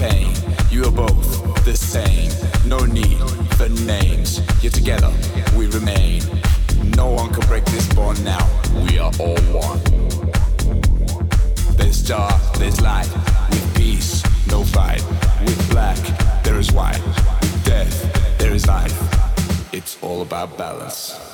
pain. You are both the same. No need for names. Yet together we remain. No one can break this bond now. We are all one. There's dark, there's light. With peace, no fight. With black, there is white. With death, there is life. It's all about balance.